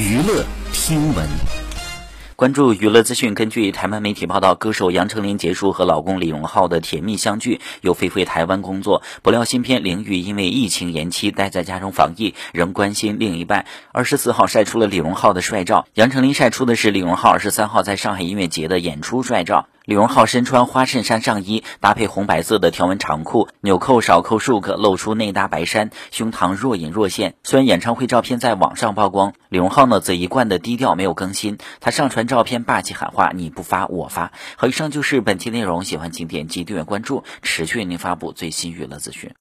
娱乐听闻，关注娱乐资讯。根据台湾媒体报道，歌手杨丞琳结束和老公李荣浩的甜蜜相聚，又飞回台湾工作。不料新片《灵域》因为疫情延期，待在家中防疫，仍关心另一半。二十四号晒出了李荣浩的帅照，杨丞琳晒出的是李荣浩二十三号在上海音乐节的演出帅照。李荣浩身穿花衬衫上衣，搭配红白色的条纹长裤，纽扣少扣数个，露出内搭白衫，胸膛若隐若现。虽然演唱会照片在网上曝光，李荣浩呢则一贯的低调，没有更新。他上传照片，霸气喊话：“你不发，我发。”好，以上就是本期内容，喜欢请点击订阅关注，持续为您发布最新娱乐资讯。